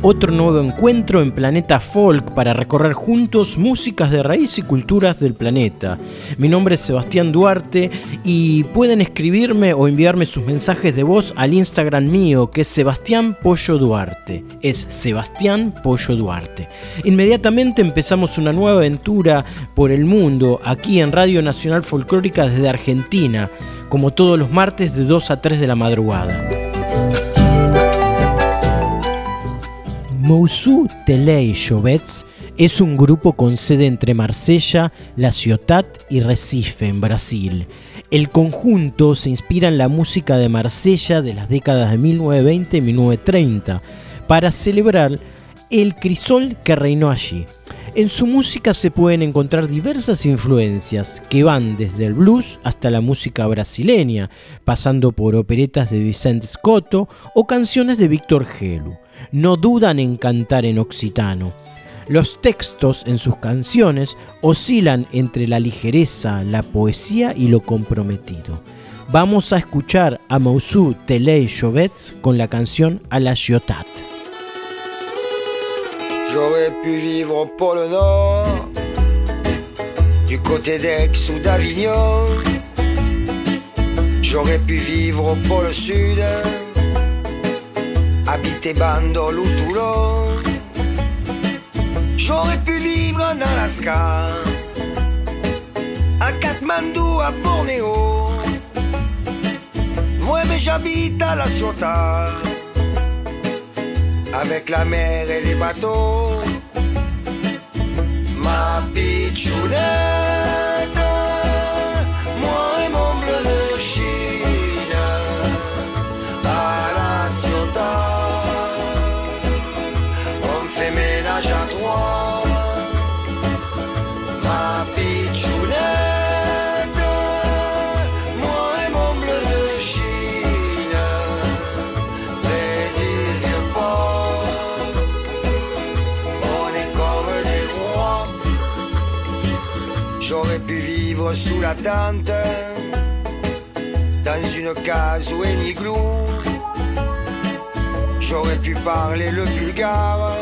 Otro nuevo encuentro en Planeta Folk para recorrer juntos músicas de raíz y culturas del planeta. Mi nombre es Sebastián Duarte y pueden escribirme o enviarme sus mensajes de voz al Instagram mío que es Sebastián Pollo Duarte. Es Sebastián Pollo Duarte. Inmediatamente empezamos una nueva aventura por el mundo aquí en Radio Nacional Folclórica desde Argentina, como todos los martes de 2 a 3 de la madrugada. Moussou Telei Jovets es un grupo con sede entre Marsella, La Ciotat y Recife, en Brasil. El conjunto se inspira en la música de Marsella de las décadas de 1920 y 1930 para celebrar el crisol que reinó allí. En su música se pueden encontrar diversas influencias que van desde el blues hasta la música brasileña, pasando por operetas de Vicente Scotto o canciones de Víctor Gelu no dudan en cantar en occitano. Los textos en sus canciones oscilan entre la ligereza, la poesía y lo comprometido. Vamos a escuchar a Moussou Telei Jovets con la canción A la Giotat. J'aurais pu vivre au pôle Nord, du côté d'Aix ou d'Avignon. J'aurais pu vivre au pôle Sud habiter Bandol ou Toulon. J'aurais pu vivre en Alaska, à Kathmandu, à Bornéo. Ouais, mais j'habite à la Ciotat, avec la mer et les bateaux. Ma pitchounette, sous la tente, dans une case ou un igloo. J'aurais pu parler le bulgare,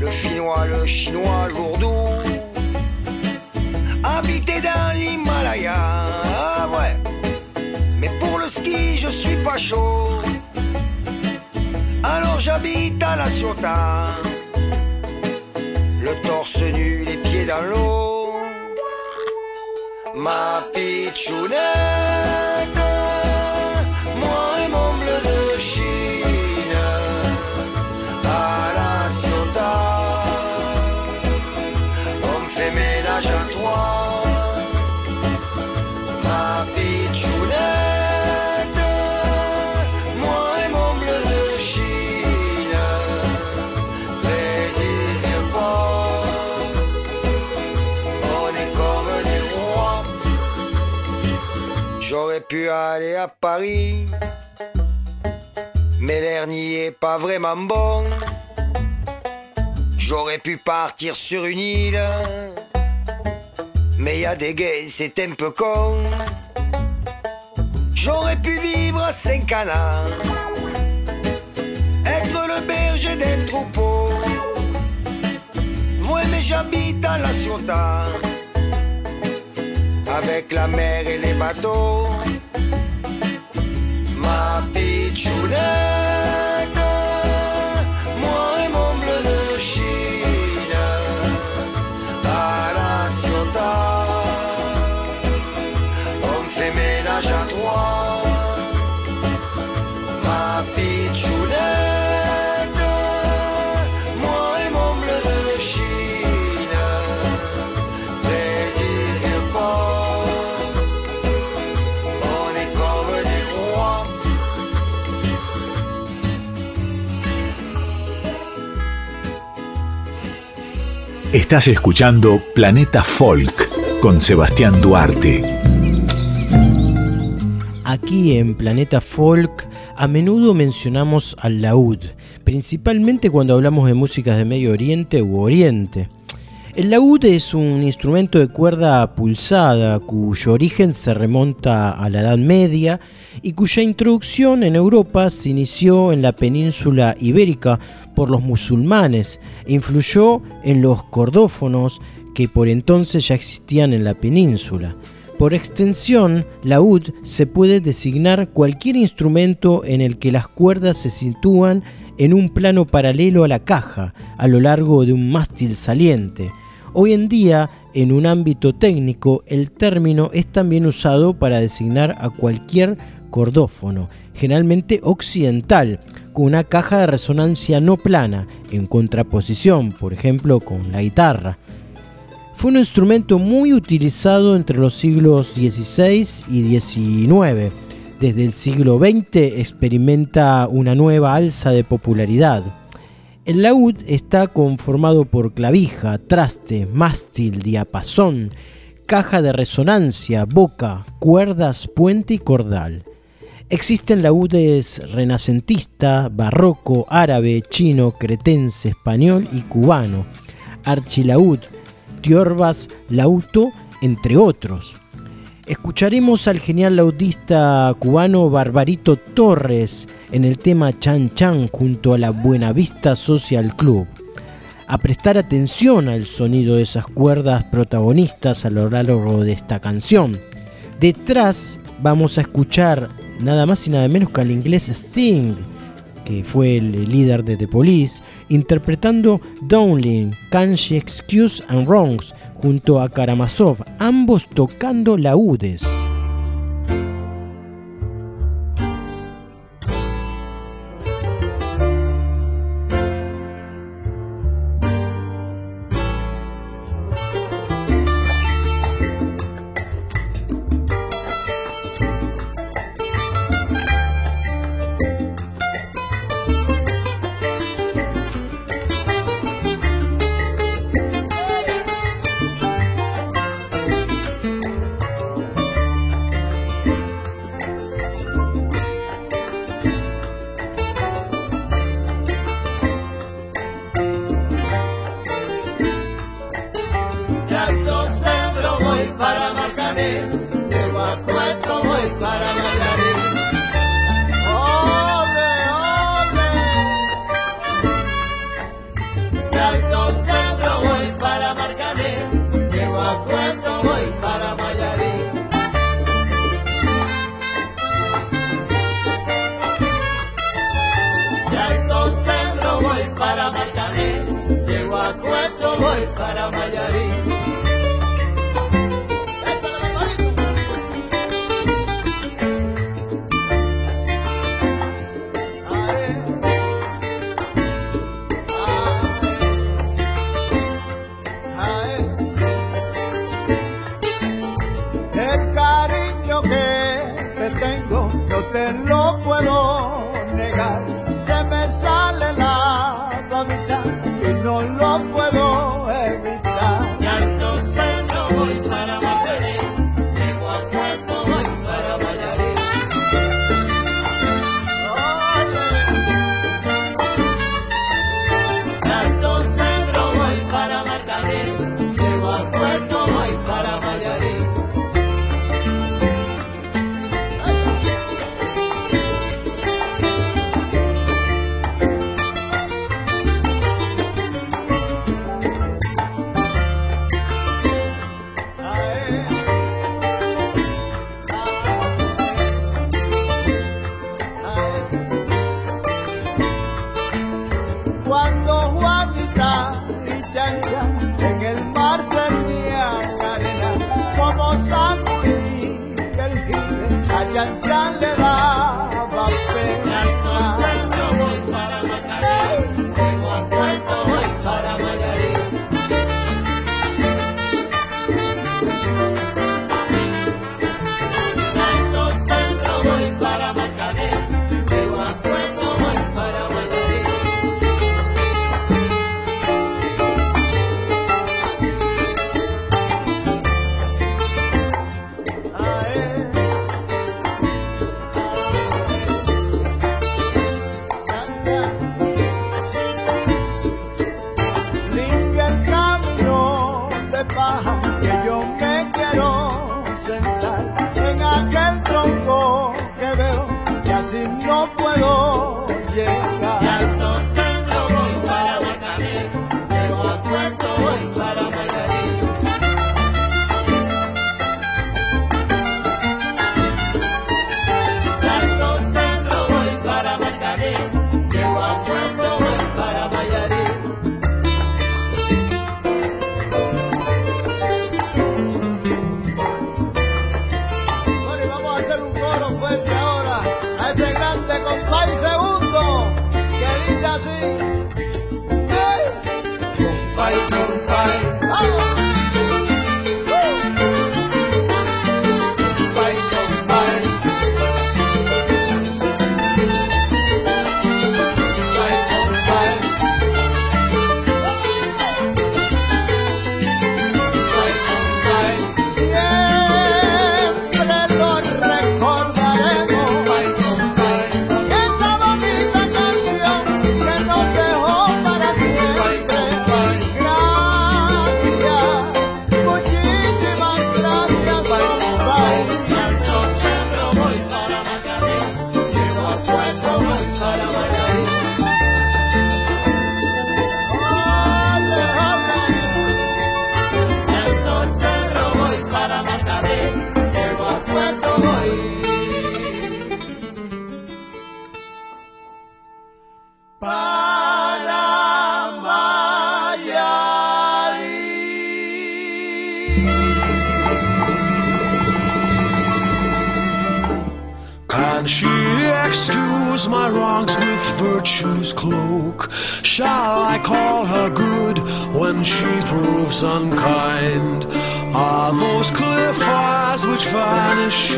le finnois, le chinois, l'ourdou. Habiter dans l'Himalaya, ah ouais. Mais pour le ski, je suis pas chaud. Alors j'habite à la Ciotat, le torse nu, les pieds dans l'eau. ma picciune Pu aller à Paris, mais l'air n'y est pas vraiment bon. J'aurais pu partir sur une île, mais y a des gays, c'est un peu con. J'aurais pu vivre à Saint-Canard, être le berger d'un troupeau. Ouais, mais j'habite à la Ciotat, avec la mer et les bateaux. My picture. Estás escuchando Planeta Folk con Sebastián Duarte. Aquí en Planeta Folk A menudo mencionamos al laúd, principalmente cuando hablamos de músicas de Medio Oriente u Oriente. El laúd es un instrumento de cuerda pulsada cuyo origen se remonta a la Edad Media y cuya introducción en Europa se inició en la península ibérica por los musulmanes e influyó en los cordófonos que por entonces ya existían en la península. Por extensión, laúd se puede designar cualquier instrumento en el que las cuerdas se sitúan en un plano paralelo a la caja, a lo largo de un mástil saliente. Hoy en día, en un ámbito técnico, el término es también usado para designar a cualquier cordófono, generalmente occidental, con una caja de resonancia no plana, en contraposición, por ejemplo, con la guitarra. Fue un instrumento muy utilizado entre los siglos XVI y XIX. Desde el siglo XX experimenta una nueva alza de popularidad. El laúd está conformado por clavija, traste, mástil, diapasón, caja de resonancia, boca, cuerdas, puente y cordal. Existen laúdes renacentista, barroco, árabe, chino, cretense, español y cubano. Archilaúd, Tiorbas Lauto, entre otros. Escucharemos al genial laudista cubano Barbarito Torres en el tema Chan Chan junto a la Buenavista Social Club. A prestar atención al sonido de esas cuerdas protagonistas a lo largo de esta canción. Detrás vamos a escuchar nada más y nada menos que al inglés Sting que fue el líder de The Police, interpretando Downlin, Can She Excuse and Wrongs, junto a Karamazov, ambos tocando laúdes.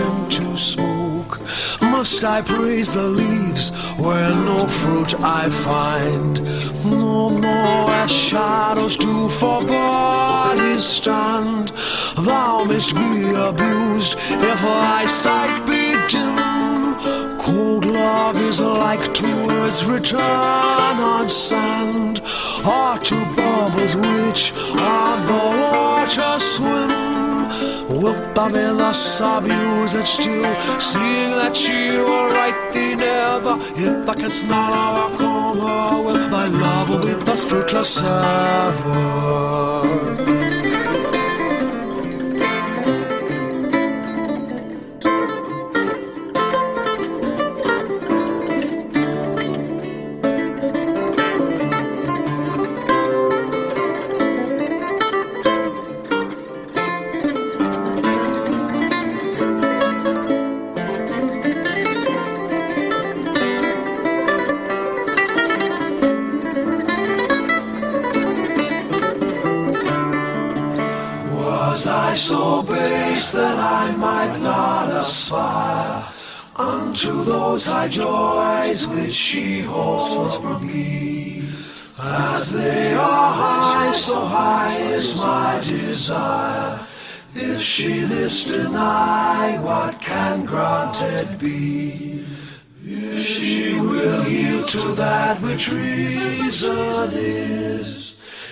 Into smoke? Must I praise the leaves where no fruit I find? No, more as shadows do for bodies stand. Thou mayst be abused if thy sight be dim. Cold love is like to earth's return on sand, or to bubbles which on the water swim. Łopawela sobie and still Seeing that you are right thee never. If I can smile how or come her Well, thy love will be thus fruitless ever unto those high joys which she holds for me. As they are high, so high is my desire. If she this deny, what can granted be? If she will yield to that which reason is,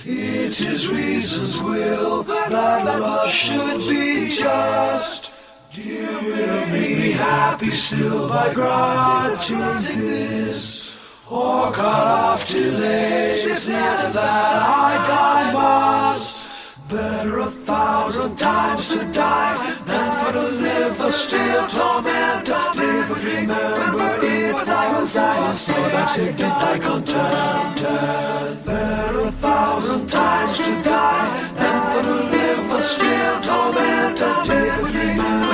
it is reason's will that love should be just. Dear will make me happy still by granting this, or cut off delays if that I die must. Better a thousand times to die than for to live the still torment. Live, remember it was I was so that's it, did I contented. Better a thousand times to die than for to live the still torment. Live, but remember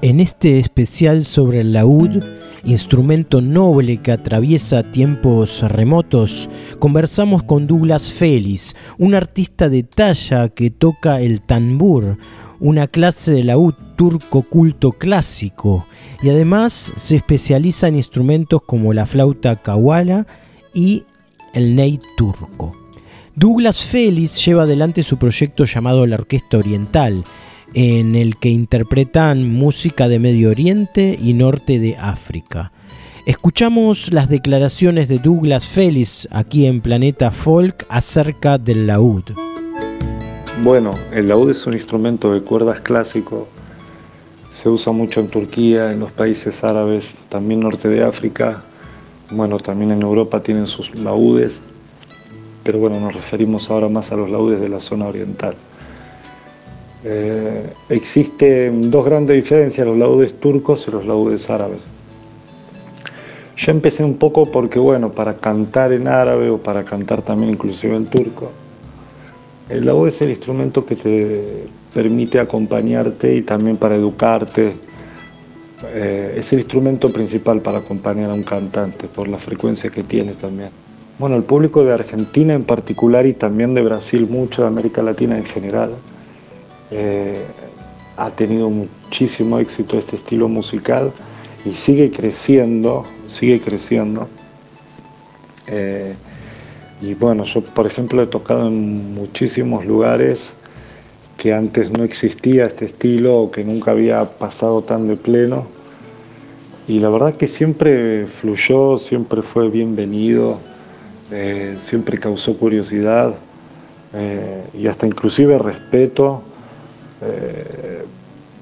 En este especial sobre el laúd, instrumento noble que atraviesa tiempos remotos, conversamos con Douglas Félix, un artista de talla que toca el tambur, una clase de laúd turco culto clásico, y además se especializa en instrumentos como la flauta kawala y el ney turco. Douglas Félix lleva adelante su proyecto llamado La Orquesta Oriental, en el que interpretan música de Medio Oriente y Norte de África. Escuchamos las declaraciones de Douglas Félix aquí en Planeta Folk acerca del laúd. Bueno, el laúd es un instrumento de cuerdas clásico. Se usa mucho en Turquía, en los países árabes, también norte de África. Bueno, también en Europa tienen sus laúdes pero bueno, nos referimos ahora más a los laudes de la zona oriental. Eh, existen dos grandes diferencias, los laudes turcos y los laudes árabes. Yo empecé un poco porque, bueno, para cantar en árabe o para cantar también inclusive en turco, el laúd es el instrumento que te permite acompañarte y también para educarte. Eh, es el instrumento principal para acompañar a un cantante por la frecuencia que tiene también. Bueno, el público de Argentina en particular y también de Brasil, mucho de América Latina en general, eh, ha tenido muchísimo éxito este estilo musical y sigue creciendo, sigue creciendo. Eh, y bueno, yo por ejemplo he tocado en muchísimos lugares que antes no existía este estilo o que nunca había pasado tan de pleno. Y la verdad que siempre fluyó, siempre fue bienvenido. Eh, siempre causó curiosidad eh, y hasta inclusive respeto, eh,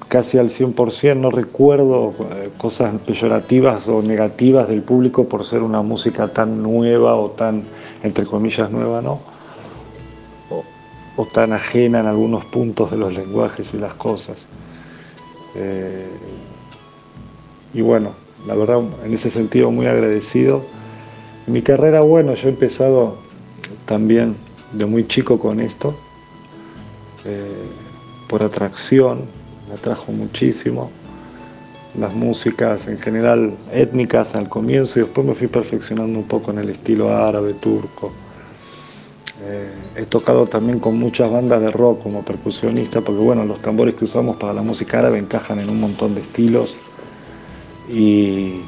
casi al 100%, no recuerdo cosas peyorativas o negativas del público por ser una música tan nueva o tan, entre comillas, nueva, ¿no? O, tan ajena en algunos puntos de los lenguajes y las cosas. y bueno, la verdad, en ese sentido muy agradecido mi carrera, bueno, yo he empezado también de muy chico con esto, eh, por atracción, me atrajo muchísimo. Las músicas en general étnicas al comienzo y después me fui perfeccionando un poco en el estilo árabe, turco. Eh, he tocado también con muchas bandas de rock como percusionista, porque bueno, los tambores que usamos para la música árabe encajan en un montón de estilos y,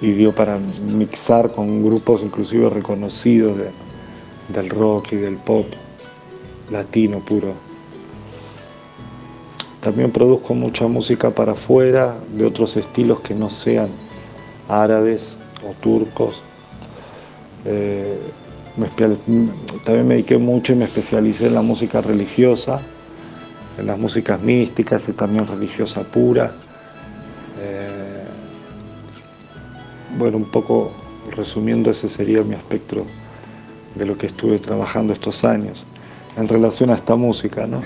y dio para mixar con grupos inclusive reconocidos del rock y del pop latino puro. También produzco mucha música para afuera, de otros estilos que no sean árabes o turcos. Eh, también me dediqué mucho y me especialicé en la música religiosa, en las músicas místicas y también religiosa pura. Eh, bueno, un poco resumiendo, ese sería mi espectro de lo que estuve trabajando estos años en relación a esta música, ¿no?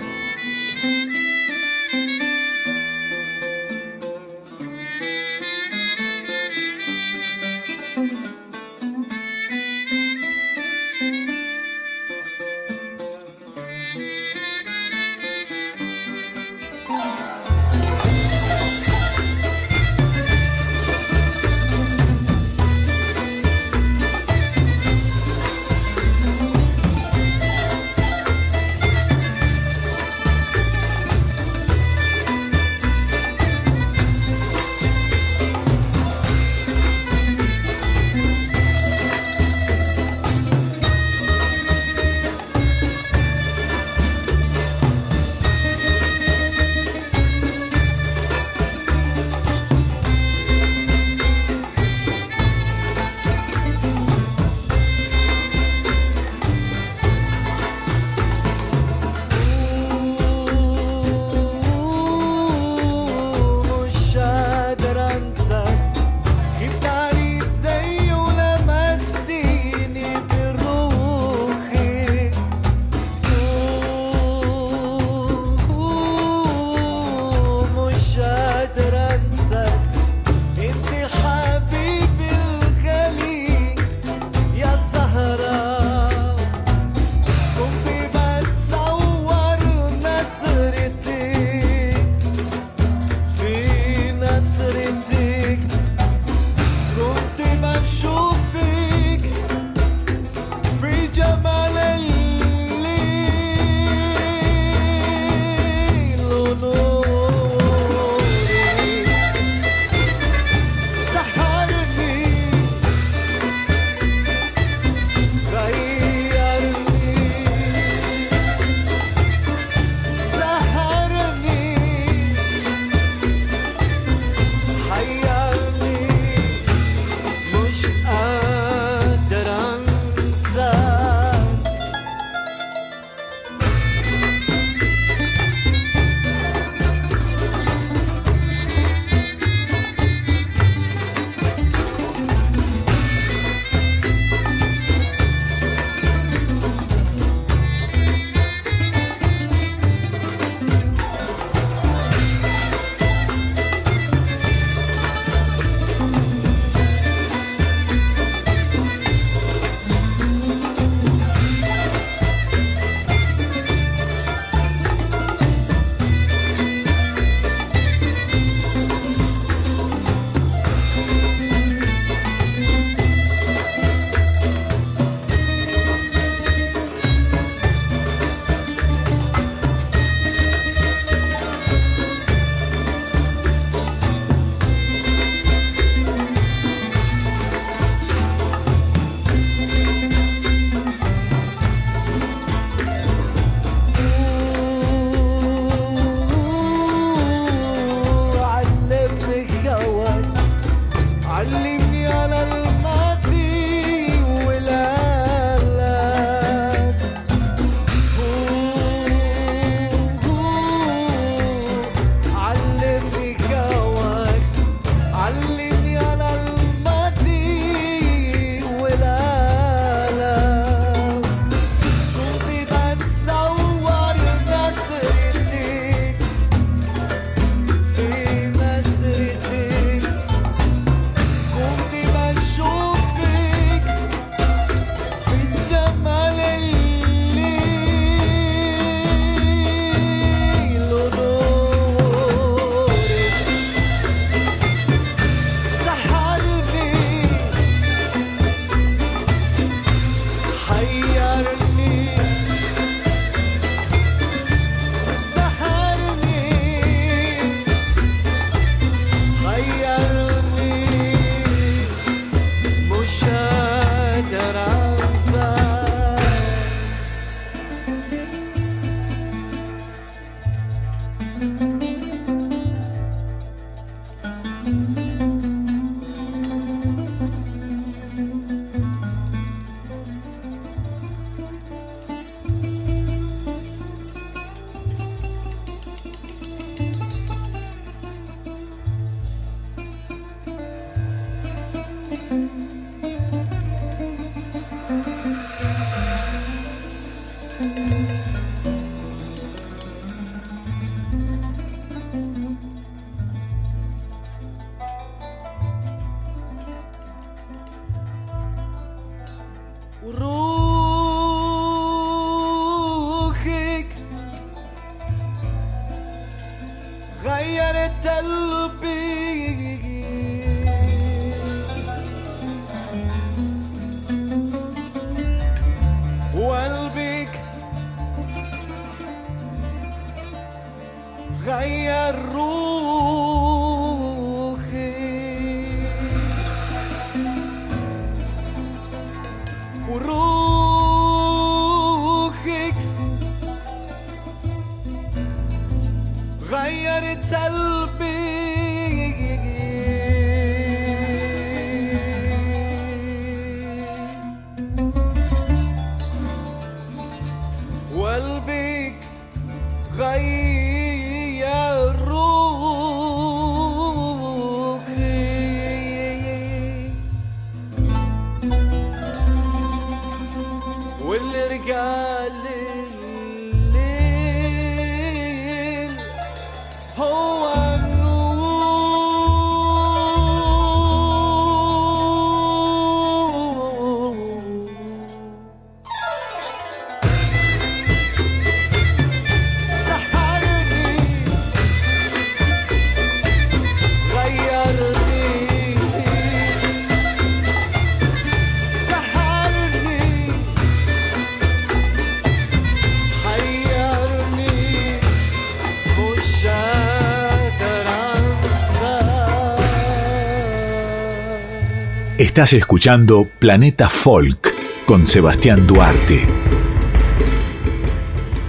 Estás escuchando Planeta Folk con Sebastián Duarte.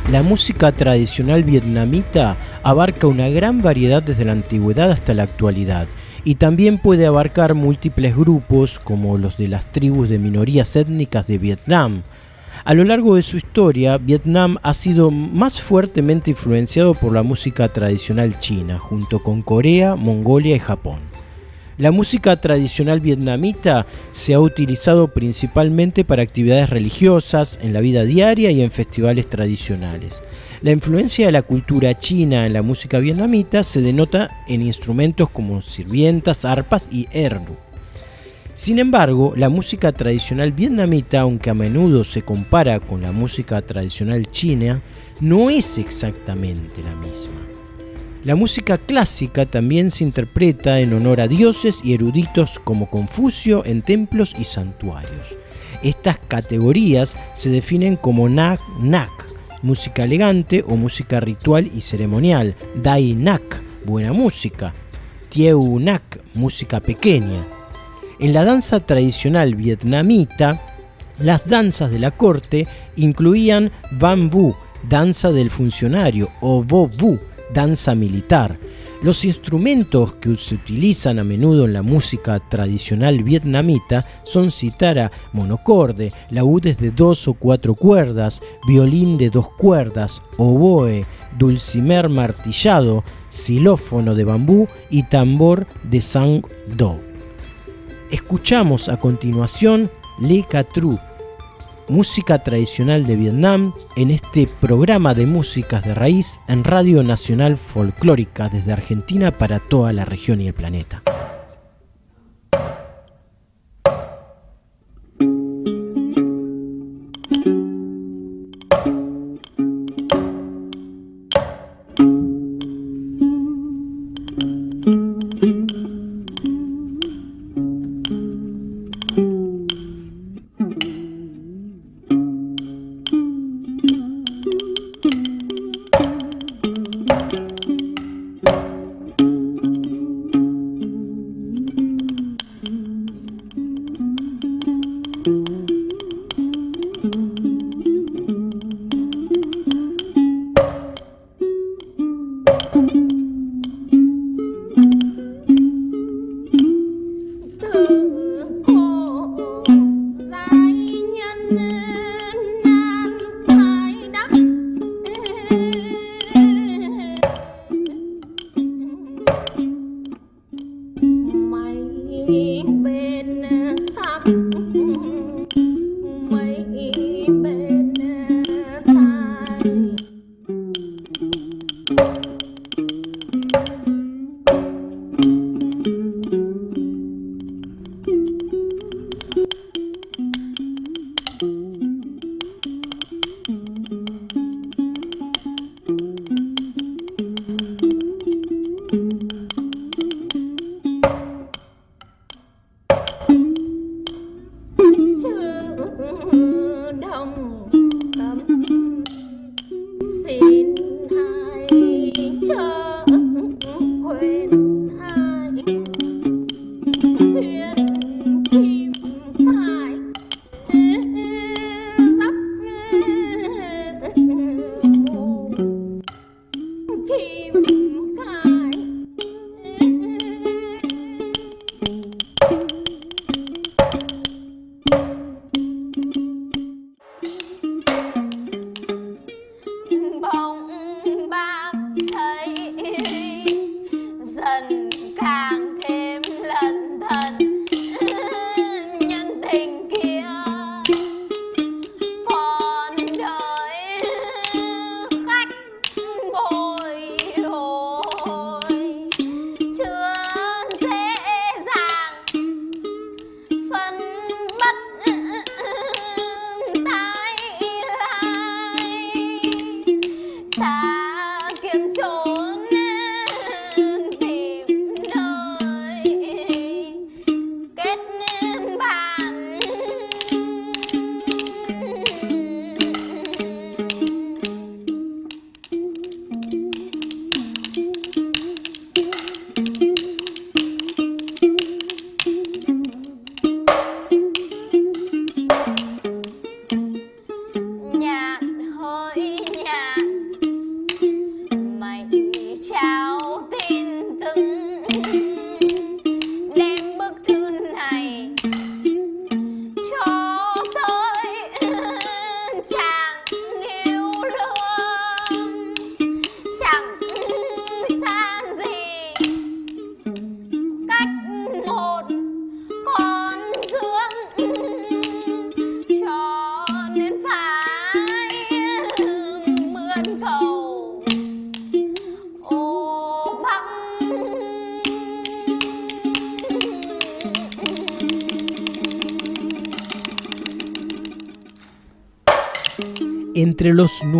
La música tradicional vietnamita abarca una gran variedad desde la antigüedad hasta la actualidad y también puede abarcar múltiples grupos como los de las tribus de minorías étnicas de Vietnam. A lo largo de su historia, Vietnam ha sido más fuertemente influenciado por la música tradicional china, junto con Corea, Mongolia y Japón. La música tradicional vietnamita se ha utilizado principalmente para actividades religiosas, en la vida diaria y en festivales tradicionales. La influencia de la cultura china en la música vietnamita se denota en instrumentos como sirvientas, arpas y ernu. Sin embargo, la música tradicional vietnamita, aunque a menudo se compara con la música tradicional china, no es exactamente la misma. La música clásica también se interpreta en honor a dioses y eruditos como Confucio en templos y santuarios. Estas categorías se definen como Nak Nak, música elegante o música ritual y ceremonial, Dai Nak, buena música, Tieu Nak, música pequeña. En la danza tradicional vietnamita, las danzas de la corte incluían Vu, danza del funcionario, o Vo Vu, danza militar. Los instrumentos que se utilizan a menudo en la música tradicional vietnamita son citara monocorde, laúdes de dos o cuatro cuerdas, violín de dos cuerdas, oboe, dulcimer martillado, xilófono de bambú y tambor de sang do. Escuchamos a continuación Le Catru, música tradicional de Vietnam, en este programa de músicas de raíz en Radio Nacional Folclórica desde Argentina para toda la región y el planeta.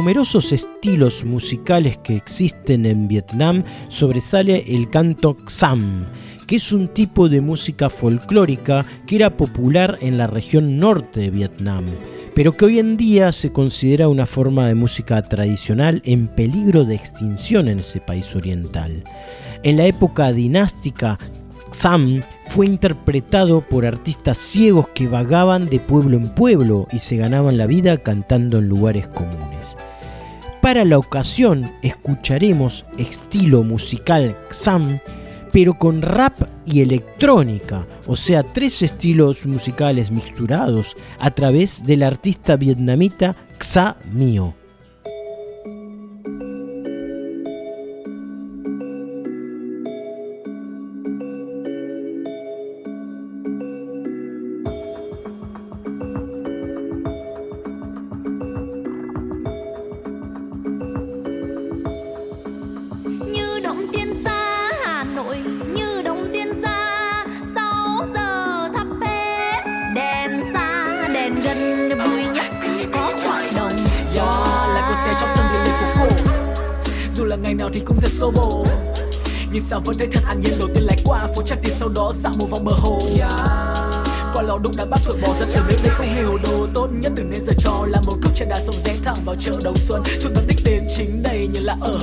Numerosos estilos musicales que existen en Vietnam sobresale el canto Xam, que es un tipo de música folclórica que era popular en la región norte de Vietnam, pero que hoy en día se considera una forma de música tradicional en peligro de extinción en ese país oriental. En la época dinástica, Sam fue interpretado por artistas ciegos que vagaban de pueblo en pueblo y se ganaban la vida cantando en lugares comunes. Para la ocasión escucharemos estilo musical Sam, pero con rap y electrónica, o sea, tres estilos musicales mixturados a través del artista vietnamita Xa Mio. Đúc đã bắt phượng bò dẫn từ đến đây không hiểu đồ tốt nhất đừng nên giờ cho là một cốc trà đá sông rẽ thẳng vào chợ đồng xuân. Chúng ta đích đến chính đây như là ở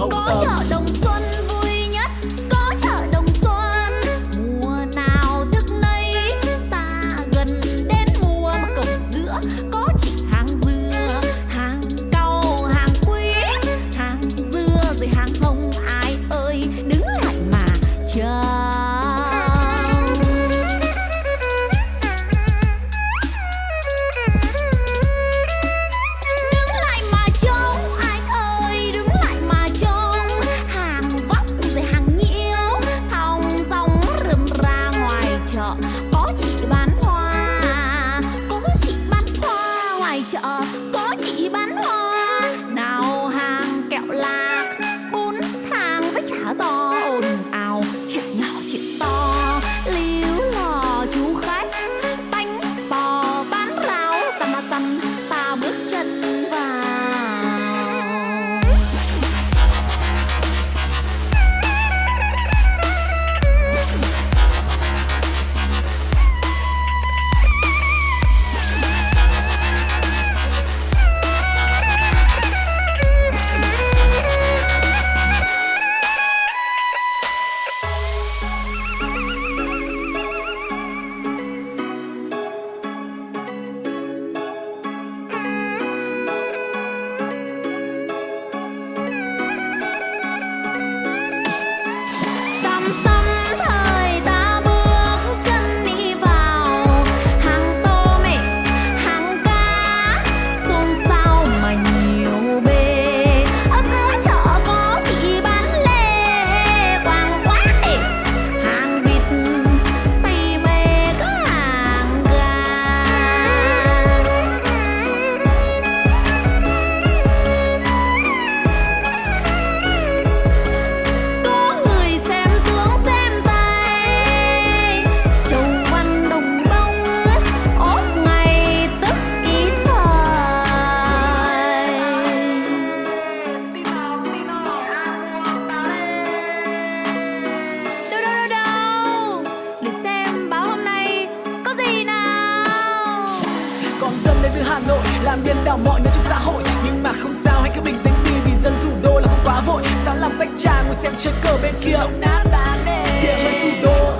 làm điên đảo mọi nơi trong xã hội. Nhưng mà không sao hãy cứ bình tĩnh đi vì dân thủ đô là không quá vội. Sáng làm bách trà ngồi xem chơi cờ bên kia ông nát đá nè địa hơi thủ đô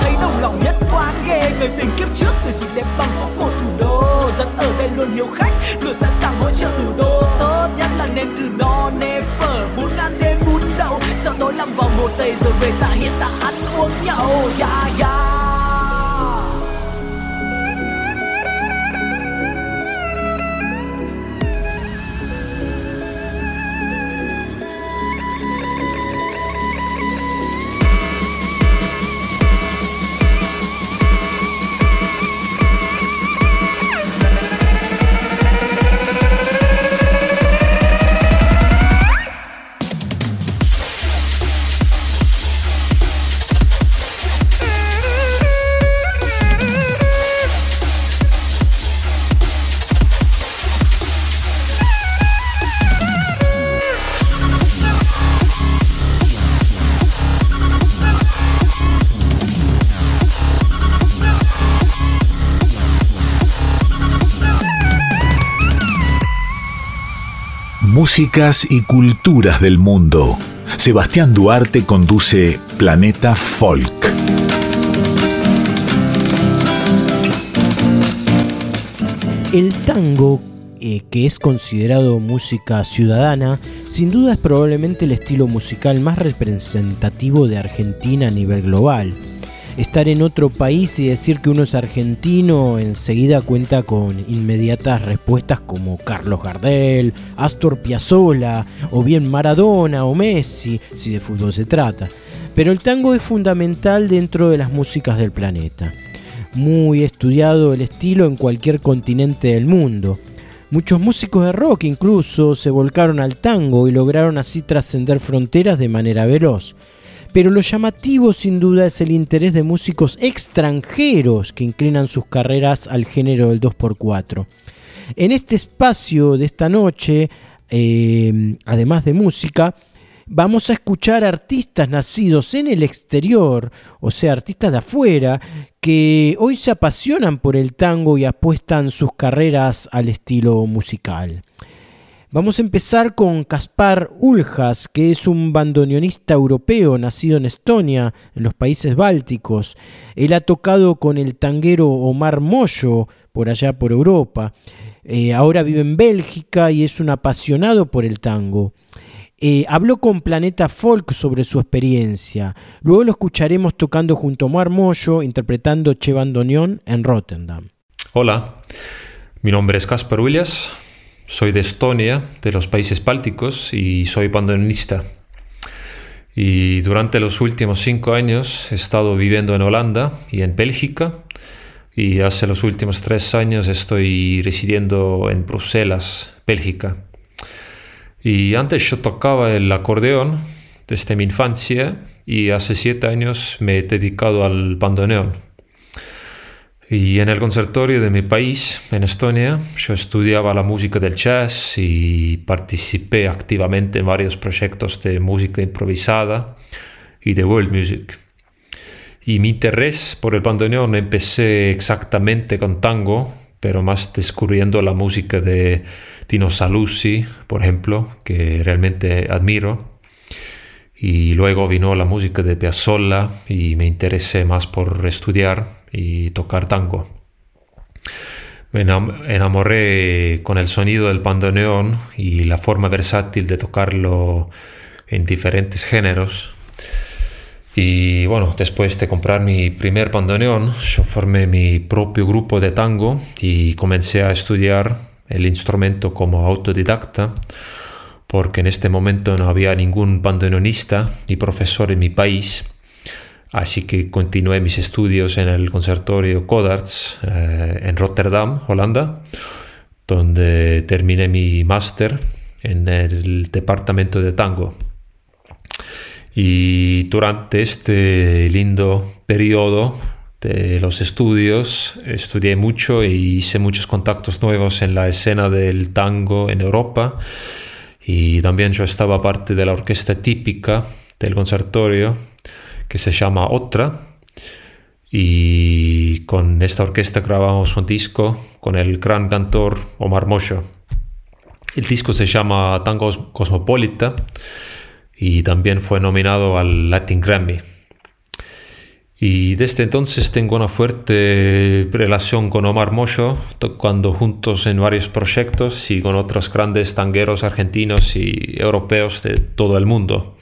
thấy đồng lòng nhất quán ghê. Người tình kiếp trước từ xịt đẹp bằng phố cổ thủ đô. Dân ở đây luôn hiếu khách luôn sẵn sàng hỗ trợ thủ đô. Tốt nhất là nên từ no nê phở bún ăn thêm bún đậu. Sau đó làm vòng một tây rồi về tạ hiện tạ ăn uống nhậu. Yeah, yeah. Músicas y culturas del mundo. Sebastián Duarte conduce Planeta Folk. El tango, eh, que es considerado música ciudadana, sin duda es probablemente el estilo musical más representativo de Argentina a nivel global estar en otro país y decir que uno es argentino enseguida cuenta con inmediatas respuestas como Carlos Gardel, Astor Piazzolla o bien Maradona o Messi, si de fútbol se trata. Pero el tango es fundamental dentro de las músicas del planeta. Muy estudiado el estilo en cualquier continente del mundo. Muchos músicos de rock incluso se volcaron al tango y lograron así trascender fronteras de manera veloz pero lo llamativo sin duda es el interés de músicos extranjeros que inclinan sus carreras al género del 2x4. En este espacio de esta noche, eh, además de música, vamos a escuchar artistas nacidos en el exterior, o sea, artistas de afuera, que hoy se apasionan por el tango y apuestan sus carreras al estilo musical. Vamos a empezar con Kaspar Uljas, que es un bandoneonista europeo nacido en Estonia, en los países bálticos. Él ha tocado con el tanguero Omar Moyo por allá por Europa. Eh, ahora vive en Bélgica y es un apasionado por el tango. Eh, habló con Planeta Folk sobre su experiencia. Luego lo escucharemos tocando junto a Omar Moyo, interpretando Che Bandoneón en Rotterdam. Hola, mi nombre es Kaspar Uljas soy de Estonia, de los países bálticos, y soy bandoneonista. Y durante los últimos cinco años he estado viviendo en Holanda y en Bélgica. Y hace los últimos tres años estoy residiendo en Bruselas, Bélgica. Y antes yo tocaba el acordeón desde mi infancia y hace siete años me he dedicado al bandoneón. Y en el conservatorio de mi país, en Estonia, yo estudiaba la música del jazz y participé activamente en varios proyectos de música improvisada y de world music. Y mi interés por el bandoneón empecé exactamente con tango, pero más descubriendo la música de Tino Saluzzi, por ejemplo, que realmente admiro. Y luego vino la música de Piazzolla y me interesé más por estudiar y tocar tango. Me enamoré con el sonido del bandoneón y la forma versátil de tocarlo en diferentes géneros. Y bueno, después de comprar mi primer bandoneón, yo formé mi propio grupo de tango y comencé a estudiar el instrumento como autodidacta, porque en este momento no había ningún bandoneonista ni profesor en mi país Así que continué mis estudios en el Conservatorio Codarts eh, en Rotterdam, Holanda, donde terminé mi máster en el departamento de tango. Y durante este lindo periodo de los estudios estudié mucho e hice muchos contactos nuevos en la escena del tango en Europa. Y también yo estaba parte de la orquesta típica del conservatorio que se llama Otra. Y con esta orquesta grabamos un disco con el gran cantor Omar Mosho. El disco se llama Tango Cosmopolita y también fue nominado al Latin Grammy. Y desde entonces tengo una fuerte relación con Omar Mocho, tocando juntos en varios proyectos y con otros grandes tangueros argentinos y europeos de todo el mundo.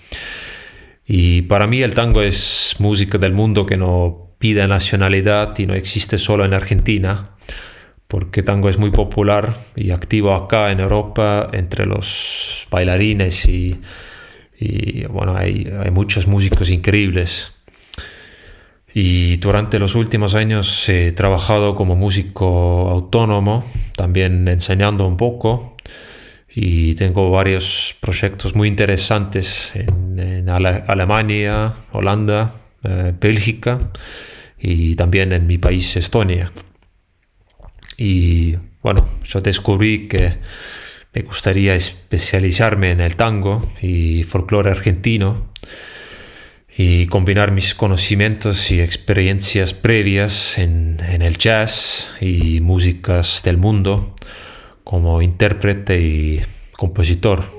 Y para mí el tango es música del mundo que no pide nacionalidad y no existe solo en Argentina, porque tango es muy popular y activo acá en Europa entre los bailarines y, bueno, hay, hay muchos músicos increíbles. Y durante los últimos años he trabajado como músico autónomo, también enseñando un poco. Y tengo varios proyectos muy interesantes en, Alemania, Holanda, eh, Bélgica y también en mi país, Estonia. Y bueno, yo descubrí que me gustaría especializarme en el tango y folclore argentino y combinar mis conocimientos y experiencias previas en, el jazz y músicas del mundo como intérprete y compositor.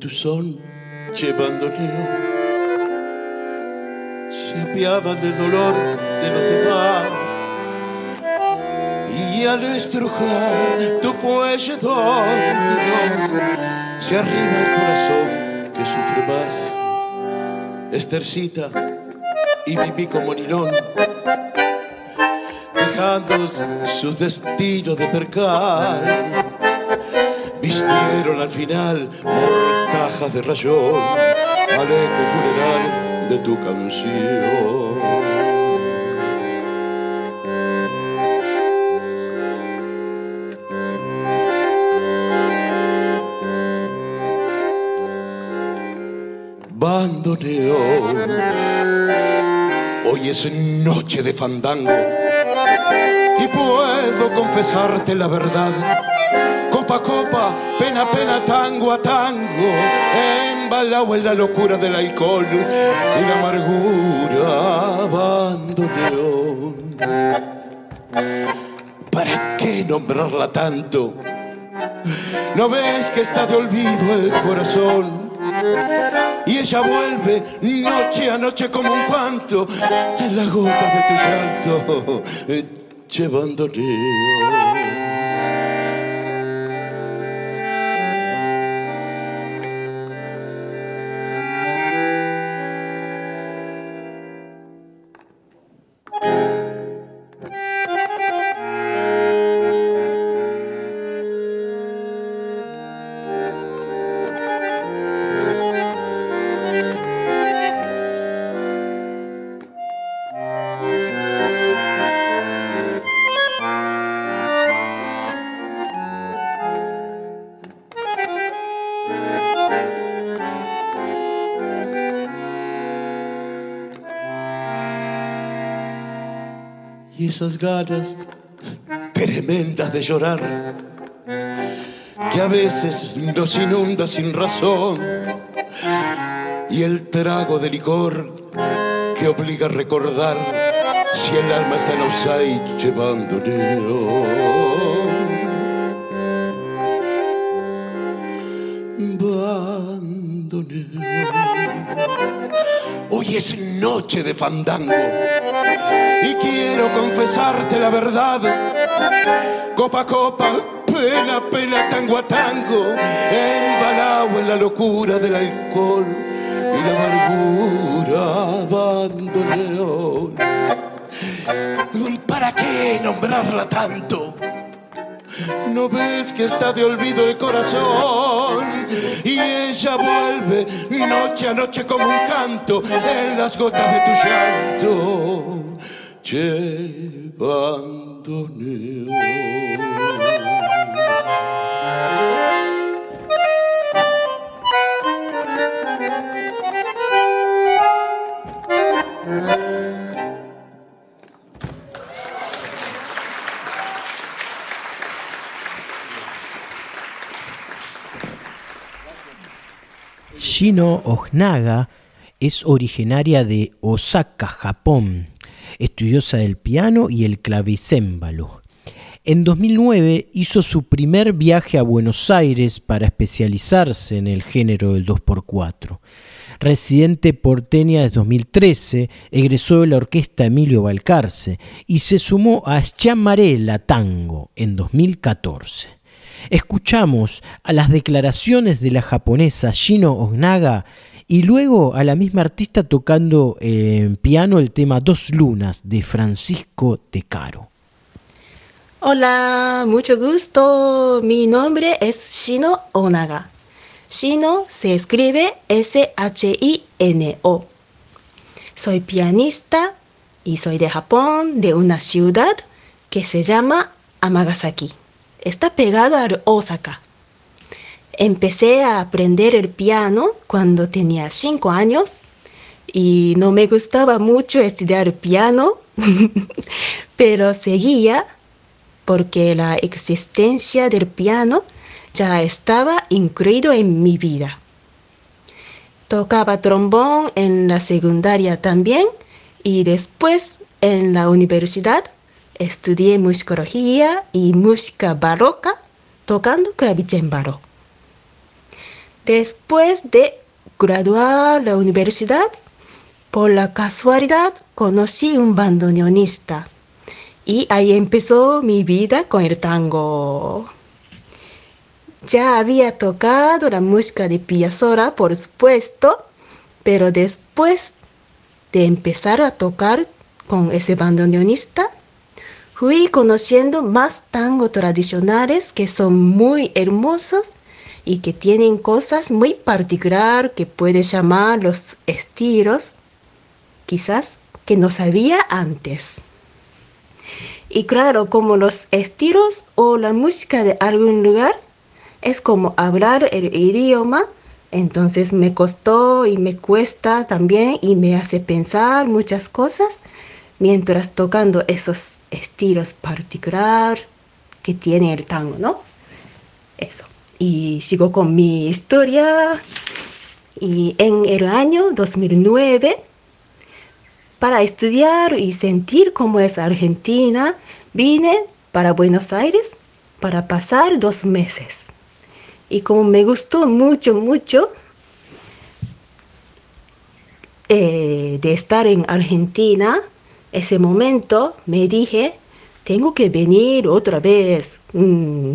Tu son llevándole se apiaban del dolor de los demás. Y al estrujar tu fuelle se arriba el corazón que sufre más. Estercita y viví como Nirón dejando sus destinos de percal vistieron al final de rayón al eco funeral de tu canción. Bandoneón, hoy es noche de fandango y puedo confesarte la verdad copa copa, pena pena, tango a tango, embalado en la locura del alcohol y la amargura abandoneó. ¿Para qué nombrarla tanto? ¿No ves que está de olvido el corazón? Y ella vuelve noche a noche como un cuanto en la gota de tu llanto, llevándole. Esas ganas tremendas de llorar que a veces nos inunda sin razón y el trago de licor que obliga a recordar si el alma está en outside llevando Hoy es noche de fandango y quiero confesarte la verdad. Copa a copa, pena pena, tango a tango, embalado en la locura del alcohol y la amargura abandoneón. ¿Para qué nombrarla tanto? ¿No ves que está de olvido el corazón? Y ella vuelve noche a noche como un canto en las gotas de tu llanto, Shino es originaria de Osaka, Japón, estudiosa del piano y el clavicémbalo. En 2009 hizo su primer viaje a Buenos Aires para especializarse en el género del 2x4. Residente porteña desde 2013, egresó de la orquesta Emilio Balcarce y se sumó a Schiamarella Tango en 2014. Escuchamos a las declaraciones de la japonesa Shino Onaga y luego a la misma artista tocando en piano el tema Dos Lunas de Francisco De Caro. Hola, mucho gusto. Mi nombre es Shino Onaga. Shino se escribe S-H-I-N-O. Soy pianista y soy de Japón, de una ciudad que se llama Amagasaki está pegado a Osaka. Empecé a aprender el piano cuando tenía cinco años y no me gustaba mucho estudiar piano, pero seguía porque la existencia del piano ya estaba incluido en mi vida. Tocaba trombón en la secundaria también y después en la universidad estudié musicología y música barroca tocando clavicémbalo. Después de graduar la universidad, por la casualidad conocí un bandoneonista y ahí empezó mi vida con el tango. Ya había tocado la música de Piazzolla, por supuesto, pero después de empezar a tocar con ese bandoneonista, fui conociendo más tango tradicionales que son muy hermosos y que tienen cosas muy particulares que puedes llamar los estilos, quizás que no sabía antes. Y claro, como los estilos o la música de algún lugar es como hablar el idioma, entonces me costó y me cuesta también y me hace pensar muchas cosas mientras tocando esos estilos particulares que tiene el tango, ¿no? Eso. Y sigo con mi historia. Y en el año 2009, para estudiar y sentir cómo es Argentina, vine para Buenos Aires para pasar dos meses. Y como me gustó mucho, mucho eh, de estar en Argentina, ese momento me dije, tengo que venir otra vez. Mm,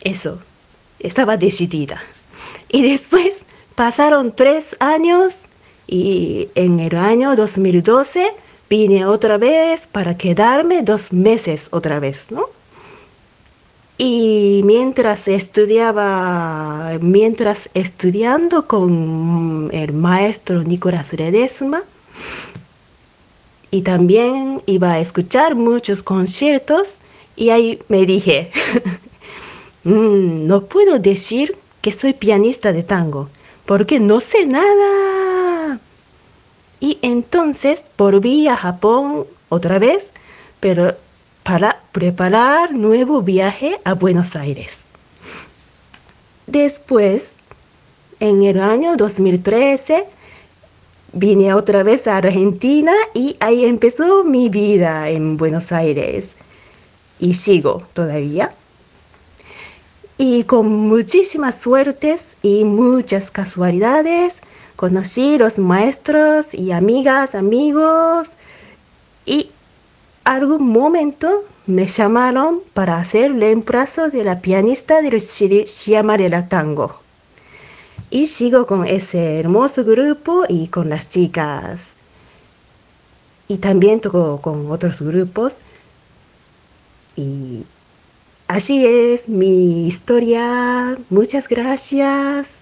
eso, estaba decidida. Y después pasaron tres años y en el año 2012 vine otra vez para quedarme dos meses otra vez, ¿no? Y mientras estudiaba, mientras estudiando con el maestro Nicolás Redesma, y también iba a escuchar muchos conciertos y ahí me dije, mm, no puedo decir que soy pianista de tango porque no sé nada. Y entonces volví a Japón otra vez, pero para preparar nuevo viaje a Buenos Aires. Después, en el año 2013, vine otra vez a Argentina y ahí empezó mi vida en Buenos Aires. Y sigo todavía. Y con muchísimas suertes y muchas casualidades, conocí los maestros y amigas, amigos. Y algún momento me llamaron para hacer el reemplazo de la pianista del Chiamarela Tango. Y sigo con ese hermoso grupo y con las chicas. Y también toco con otros grupos. Y así es mi historia. Muchas gracias.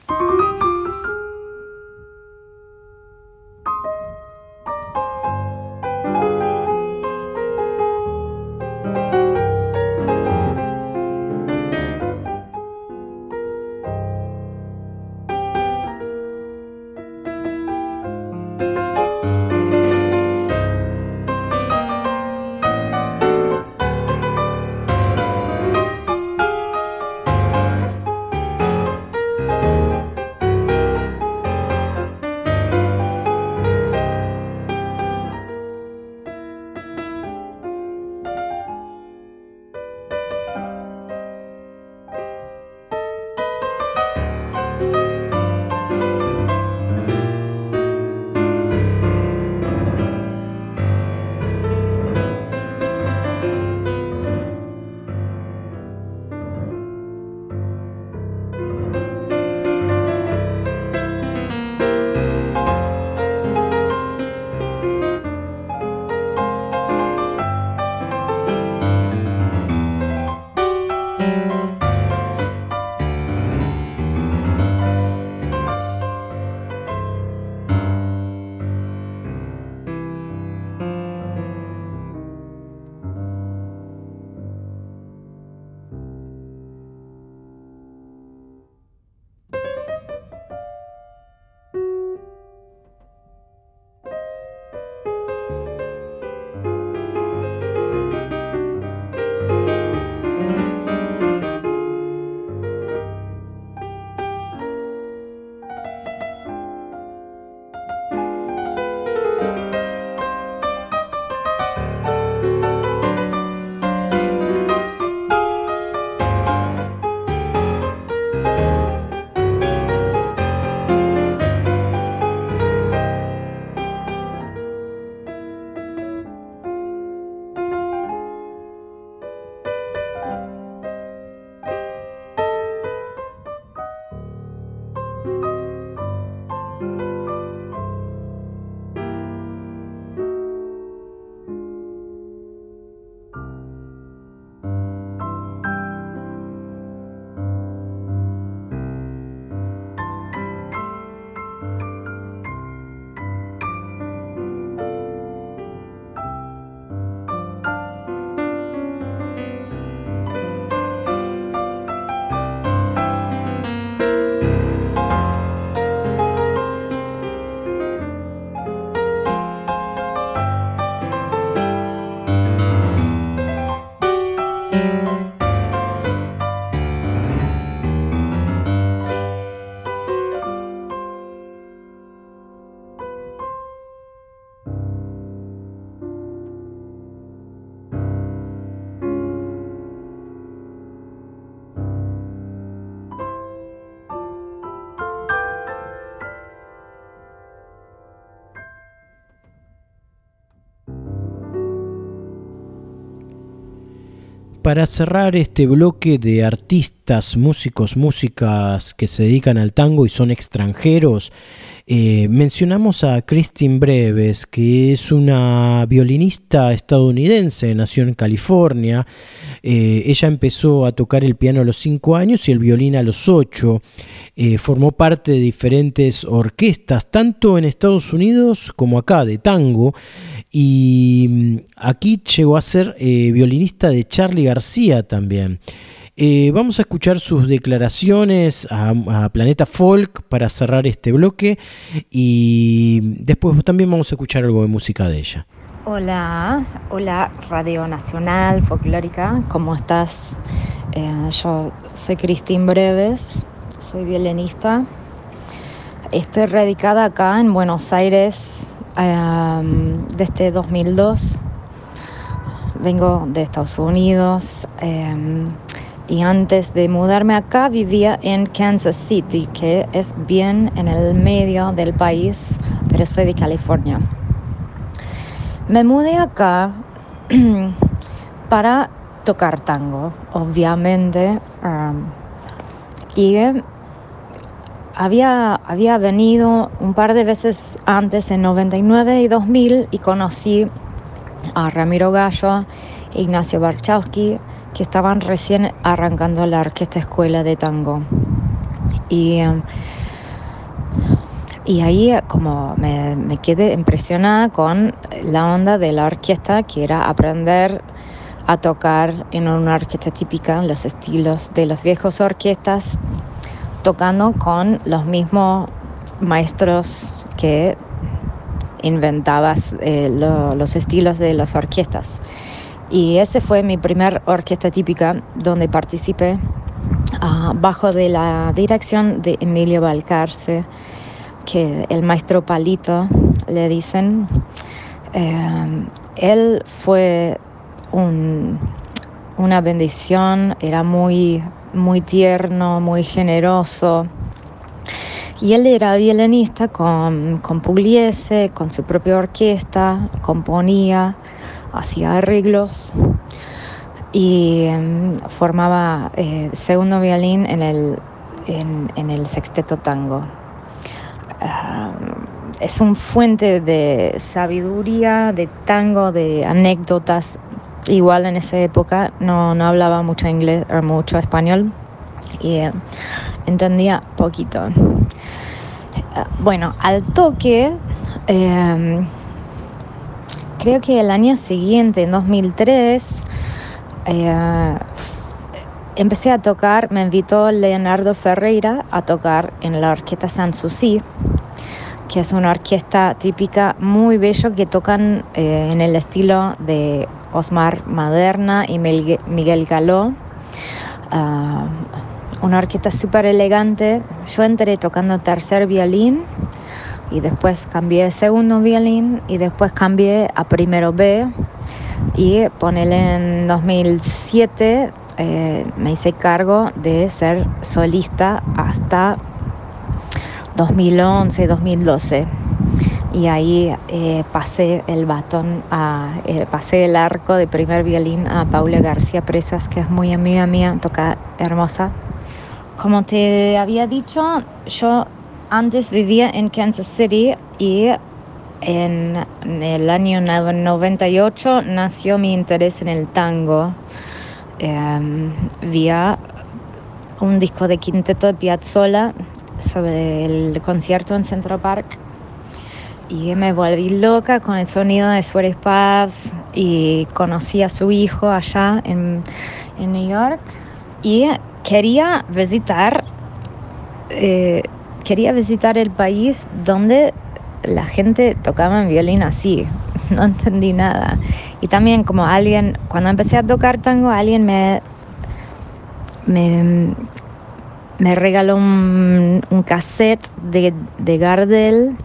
Para cerrar este bloque de artistas, músicos, músicas que se dedican al tango y son extranjeros, eh, mencionamos a Christine Breves, que es una violinista estadounidense, nació en California. Eh, ella empezó a tocar el piano a los 5 años y el violín a los 8. Eh, formó parte de diferentes orquestas, tanto en Estados Unidos como acá, de tango. Y mm, aquí llegó a ser violinista de Charlie García también. Eh, vamos a escuchar sus declaraciones a, Planeta Folk para cerrar este bloque y después también vamos a escuchar algo de música de ella. Hola, hola Radio Nacional Folclórica, ¿cómo estás? Eh, yo soy Cristín Breves, soy violinista. estoy radicada acá en Buenos Aires em, desde 2002. Vengo de Estados Unidos em, y antes de mudarme acá vivía en Kansas City, que es bien en el medio del país, pero soy de California. Me mudé acá para tocar tango, obviamente. em, y había, había venido un par de veces antes, en 99 y 2000, y conocí a Ramiro Gallo, Ignacio Barchowski, que estaban recién arrancando la orquesta escuela de tango. Y, eh, y ahí eh, como me, me quedé impresionada con la onda de la orquesta, que era aprender a tocar en una orquesta típica, los estilos de las viejas orquestas, tocando con los mismos maestros que inventaba eh, lo- los estilos de las orquestas. Y ese fue mi primer orquesta típica donde participé ah, bajo de la dirección de Emilio Balcarce, que el maestro Palito le dicen. Eh, él fue un- una bendición, era muy, muy tierno, muy generoso. Y él era violinista con, con Pugliese, con su propia orquesta, componía, hacía arreglos y em, formaba eh, segundo violín en el, en, en el sexteto tango. Ah, es un fuente de sabiduría, de tango, de anécdotas. Igual en esa época no, no hablaba mucho inglés o mucho español y eh, entendía poquito. Ah, Bueno, al toque, em, creo que el año siguiente, en 2003, eh, empecé a tocar, me invitó Leonardo Ferreira a tocar en la orquesta Sanssouci, que es una orquesta típica muy bello que tocan eh, en el estilo de Osmar Maderna y Miguel Galó. Ah, una orquesta súper elegante. Yo entré tocando tercer violín y después cambié segundo violín y después cambié a primero B y ponele en 2007 eh, me hice cargo de ser solista hasta 2011, 2012 y ahí eh, pasé el batón, a, eh, pasé el arco de primer violín a Paula García Presas, que es muy amiga mía, toca hermosa. Como te había dicho, yo antes vivía en Kansas City y en, el año no- 98 nació mi interés en el tango. Em, vía un disco de quinteto de Piazzolla sobre el concierto en Central Park y me volví loca con el sonido de Suárez Paz y conocí a su hijo allá en, en New York y quería visitar eh, quería visitar el país donde la gente tocaba en violín así no entendí nada y también como alguien cuando empecé a tocar tango alguien me me, regaló un, un cassette de, de Gardel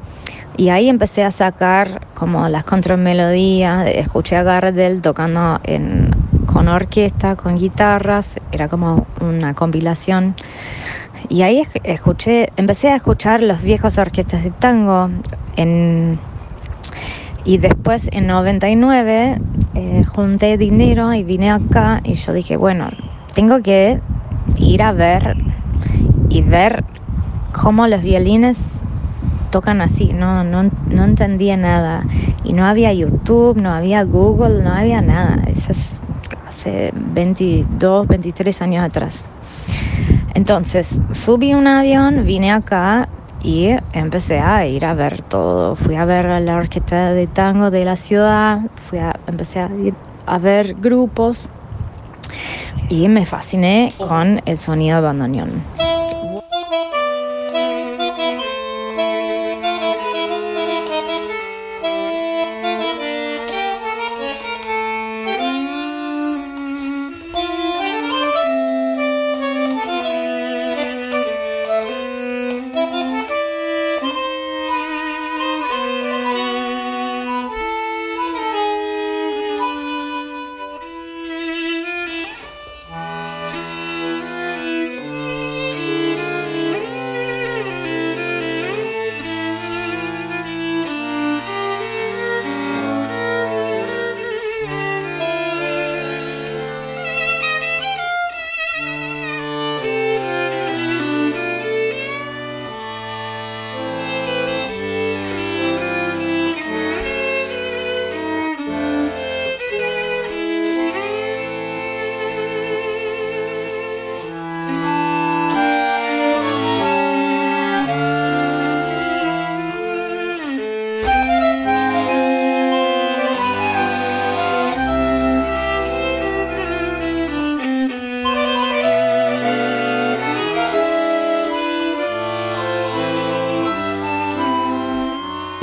y ahí empecé a sacar como las contramelodías, escuché a Gardel tocando en, con orquesta, con guitarras, era como una compilación. Y ahí esc- escuché, empecé a escuchar los viejos orquestas de tango en, y después en 99 eh, junté dinero y vine acá y yo dije, bueno, tengo que ir a ver y ver cómo los violines tocan así, no, no, no entendía nada. Y no había YouTube, no había Google, no había nada. Eso es hace 22, 23 años atrás. Entonces subí un avión, vine acá y empecé a ir a ver todo. Fui a ver a la orquesta de tango de la ciudad, fui a, empecé a ir a ver grupos y me fasciné con el sonido de bandoneón.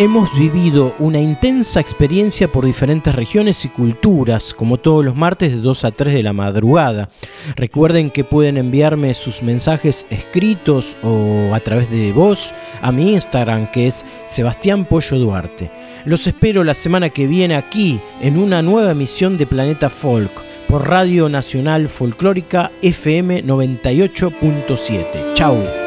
Hemos vivido una intensa experiencia por diferentes regiones y culturas, como todos los martes de 2 a 3 de la madrugada. Recuerden que pueden enviarme sus mensajes escritos o a través de voz a mi Instagram, que es Sebastián Pollo Duarte. Los espero la semana que viene aquí, en una nueva emisión de Planeta Folk, por Radio Nacional Folclórica FM 98.7. Chau.